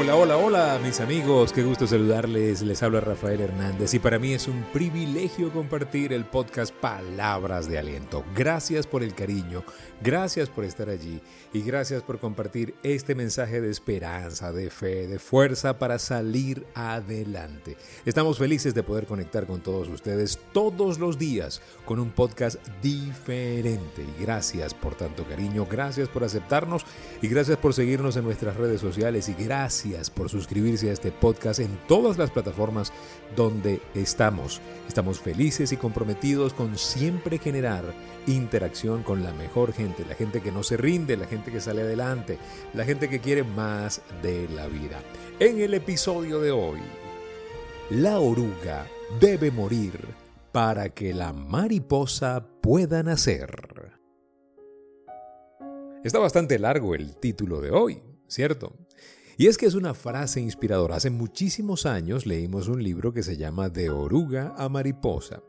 Hola, hola, hola mis amigos, qué gusto saludarles, les habla Rafael Hernández y para mí es un privilegio compartir el podcast Palabras de Aliento. Gracias por el cariño, gracias por estar allí y gracias por compartir este mensaje de esperanza, de fe, de fuerza para salir adelante. Estamos felices de poder conectar con todos ustedes todos los días con un podcast diferente y gracias por tanto cariño, gracias por aceptarnos y gracias por seguirnos en nuestras redes sociales y gracias por suscribirse a este podcast en todas las plataformas donde estamos. Estamos felices y comprometidos con siempre generar interacción con la mejor gente, la gente que no se rinde, la gente que sale adelante, la gente que quiere más de la vida. En el episodio de hoy, la oruga debe morir para que la mariposa pueda nacer. Está bastante largo el título de hoy, ¿cierto? Y es que es una frase inspiradora. Hace muchísimos años leímos un libro que se llama De oruga a mariposa.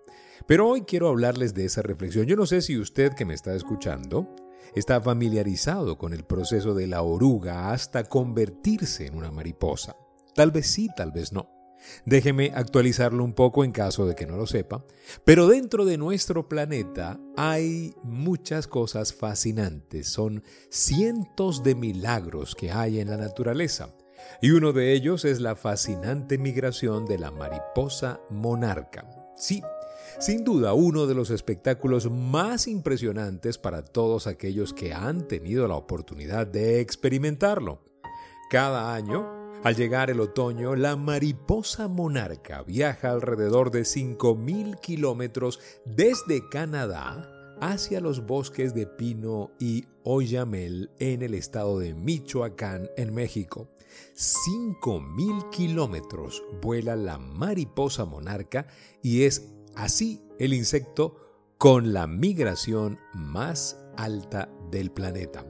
Pero hoy quiero hablarles de esa reflexión. Yo no sé si usted que me está escuchando está familiarizado con el proceso de la oruga hasta convertirse en una mariposa. Tal vez sí, tal vez no. Déjeme actualizarlo un poco en caso de que no lo sepa, pero dentro de nuestro planeta hay muchas cosas fascinantes, son cientos de milagros que hay en la naturaleza, y uno de ellos es la fascinante migración de la mariposa monarca. Sí, sin duda uno de los espectáculos más impresionantes para todos aquellos que han tenido la oportunidad de experimentarlo. Cada año, al llegar el otoño, la mariposa monarca viaja alrededor de 5.000 kilómetros desde Canadá hacia los bosques de pino y oyamel en el estado de Michoacán, en México. 5.000 kilómetros vuela la mariposa monarca y es así el insecto con la migración más alta del planeta.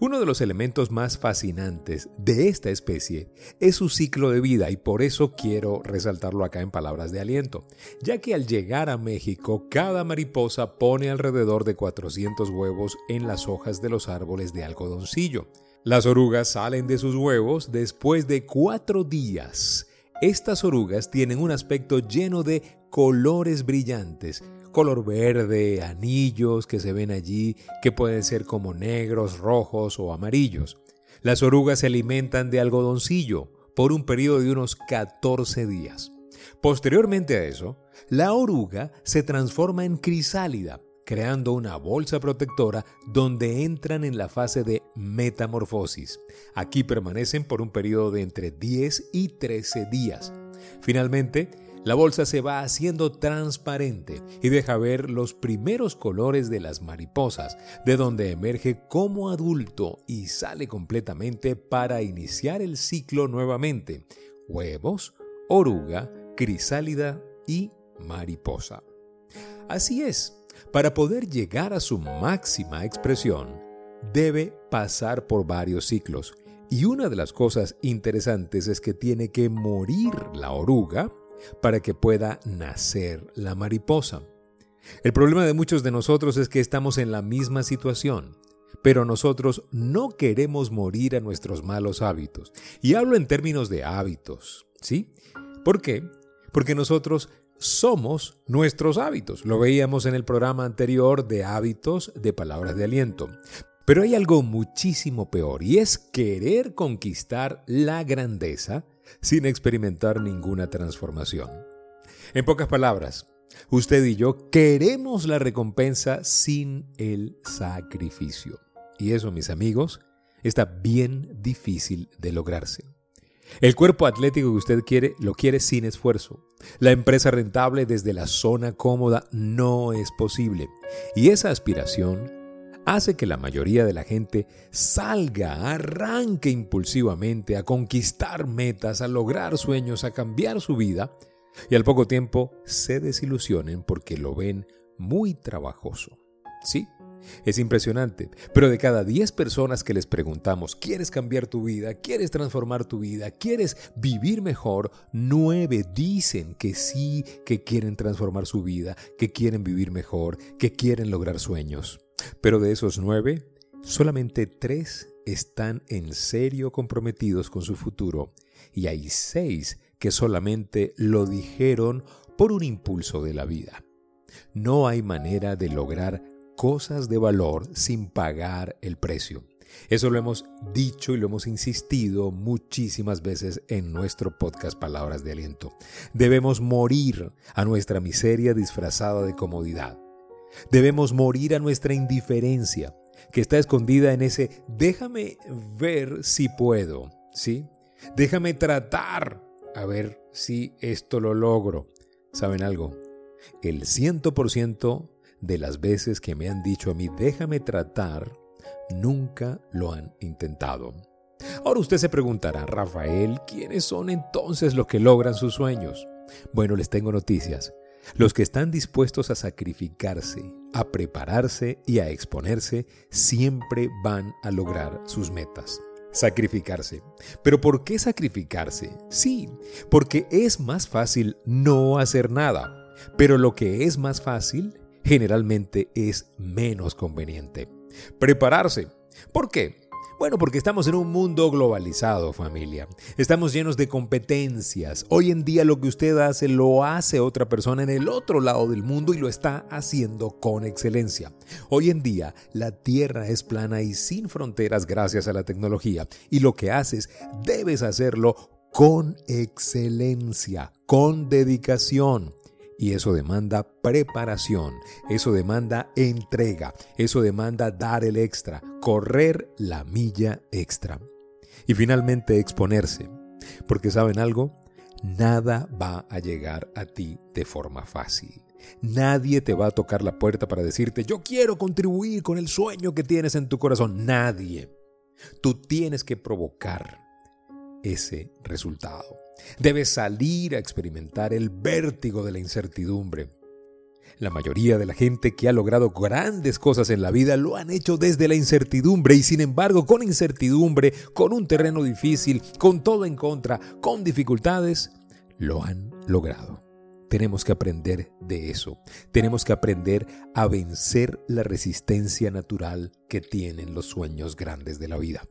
Uno de los elementos más fascinantes de esta especie es su ciclo de vida y por eso quiero resaltarlo acá en palabras de aliento, ya que al llegar a México cada mariposa pone alrededor de 400 huevos en las hojas de los árboles de algodoncillo. Las orugas salen de sus huevos después de cuatro días. Estas orugas tienen un aspecto lleno de colores brillantes, color verde, anillos que se ven allí, que pueden ser como negros, rojos o amarillos. Las orugas se alimentan de algodoncillo por un periodo de unos 14 días. Posteriormente a eso, la oruga se transforma en crisálida, creando una bolsa protectora donde entran en la fase de metamorfosis. Aquí permanecen por un periodo de entre 10 y 13 días. Finalmente, la bolsa se va haciendo transparente y deja ver los primeros colores de las mariposas, de donde emerge como adulto y sale completamente para iniciar el ciclo nuevamente. Huevos, oruga, crisálida y mariposa. Así es, para poder llegar a su máxima expresión, debe pasar por varios ciclos. Y una de las cosas interesantes es que tiene que morir la oruga para que pueda nacer la mariposa. El problema de muchos de nosotros es que estamos en la misma situación, pero nosotros no queremos morir a nuestros malos hábitos. Y hablo en términos de hábitos, ¿sí? ¿Por qué? Porque nosotros somos nuestros hábitos. Lo veíamos en el programa anterior de hábitos de palabras de aliento. Pero hay algo muchísimo peor y es querer conquistar la grandeza sin experimentar ninguna transformación. En pocas palabras, usted y yo queremos la recompensa sin el sacrificio. Y eso, mis amigos, está bien difícil de lograrse. El cuerpo atlético que usted quiere lo quiere sin esfuerzo. La empresa rentable desde la zona cómoda no es posible. Y esa aspiración hace que la mayoría de la gente salga, arranque impulsivamente a conquistar metas, a lograr sueños, a cambiar su vida, y al poco tiempo se desilusionen porque lo ven muy trabajoso. Sí, es impresionante, pero de cada 10 personas que les preguntamos, ¿quieres cambiar tu vida? ¿Quieres transformar tu vida? ¿Quieres vivir mejor? 9 dicen que sí, que quieren transformar su vida, que quieren vivir mejor, que quieren lograr sueños. Pero de esos nueve, solamente tres están en serio comprometidos con su futuro y hay seis que solamente lo dijeron por un impulso de la vida. No hay manera de lograr cosas de valor sin pagar el precio. Eso lo hemos dicho y lo hemos insistido muchísimas veces en nuestro podcast Palabras de Aliento. Debemos morir a nuestra miseria disfrazada de comodidad. Debemos morir a nuestra indiferencia, que está escondida en ese déjame ver si puedo, ¿sí? Déjame tratar a ver si esto lo logro. ¿Saben algo? El 100% de las veces que me han dicho a mí déjame tratar, nunca lo han intentado. Ahora usted se preguntará, Rafael, ¿quiénes son entonces los que logran sus sueños? Bueno, les tengo noticias. Los que están dispuestos a sacrificarse, a prepararse y a exponerse, siempre van a lograr sus metas. Sacrificarse. ¿Pero por qué sacrificarse? Sí, porque es más fácil no hacer nada. Pero lo que es más fácil generalmente es menos conveniente. Prepararse. ¿Por qué? Bueno, porque estamos en un mundo globalizado, familia. Estamos llenos de competencias. Hoy en día lo que usted hace lo hace otra persona en el otro lado del mundo y lo está haciendo con excelencia. Hoy en día la Tierra es plana y sin fronteras gracias a la tecnología. Y lo que haces, debes hacerlo con excelencia, con dedicación. Y eso demanda preparación, eso demanda entrega, eso demanda dar el extra, correr la milla extra. Y finalmente exponerse. Porque saben algo, nada va a llegar a ti de forma fácil. Nadie te va a tocar la puerta para decirte, yo quiero contribuir con el sueño que tienes en tu corazón. Nadie. Tú tienes que provocar ese resultado. Debes salir a experimentar el vértigo de la incertidumbre. La mayoría de la gente que ha logrado grandes cosas en la vida lo han hecho desde la incertidumbre y sin embargo con incertidumbre, con un terreno difícil, con todo en contra, con dificultades, lo han logrado. Tenemos que aprender de eso. Tenemos que aprender a vencer la resistencia natural que tienen los sueños grandes de la vida.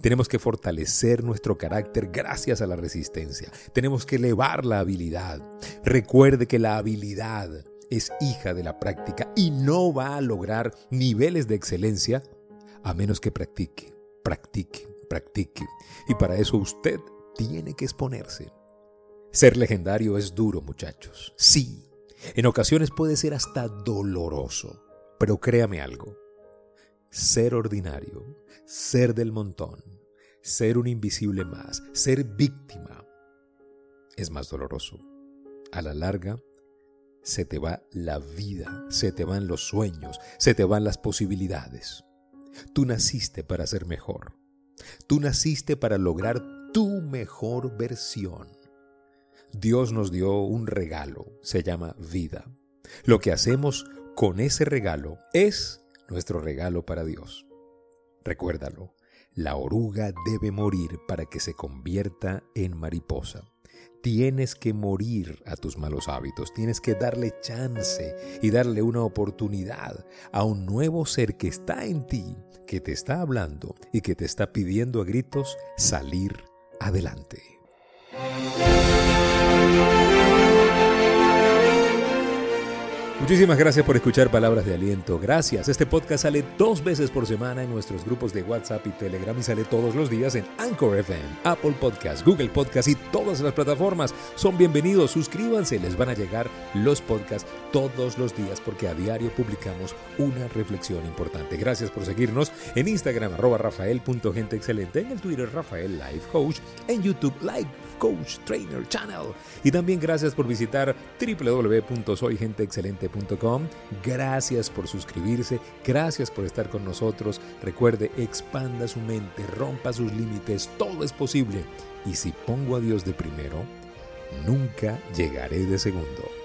Tenemos que fortalecer nuestro carácter gracias a la resistencia. Tenemos que elevar la habilidad. Recuerde que la habilidad es hija de la práctica y no va a lograr niveles de excelencia a menos que practique, practique, practique. Y para eso usted tiene que exponerse. Ser legendario es duro, muchachos. Sí, en ocasiones puede ser hasta doloroso. Pero créame algo, ser ordinario, ser del montón, ser un invisible más, ser víctima, es más doloroso. A la larga, se te va la vida, se te van los sueños, se te van las posibilidades. Tú naciste para ser mejor. Tú naciste para lograr tu mejor versión. Dios nos dio un regalo, se llama vida. Lo que hacemos con ese regalo es nuestro regalo para Dios. Recuérdalo, la oruga debe morir para que se convierta en mariposa. Tienes que morir a tus malos hábitos, tienes que darle chance y darle una oportunidad a un nuevo ser que está en ti, que te está hablando y que te está pidiendo a gritos salir adelante. Muchísimas gracias por escuchar Palabras de Aliento. Gracias. Este podcast sale dos veces por semana en nuestros grupos de WhatsApp y Telegram y sale todos los días en Anchor FM, Apple Podcast, Google Podcast y todas las plataformas. Son bienvenidos. Suscríbanse. Les van a llegar los podcasts todos los días porque a diario publicamos una reflexión importante. Gracias por seguirnos en Instagram arroba rafael.genteexcelente, en el Twitter Rafael Life Coach, en YouTube Live Coach Trainer Channel. Y también gracias por visitar Gracias por suscribirse, gracias por estar con nosotros. Recuerde, expanda su mente, rompa sus límites, todo es posible. Y si pongo a Dios de primero, nunca llegaré de segundo.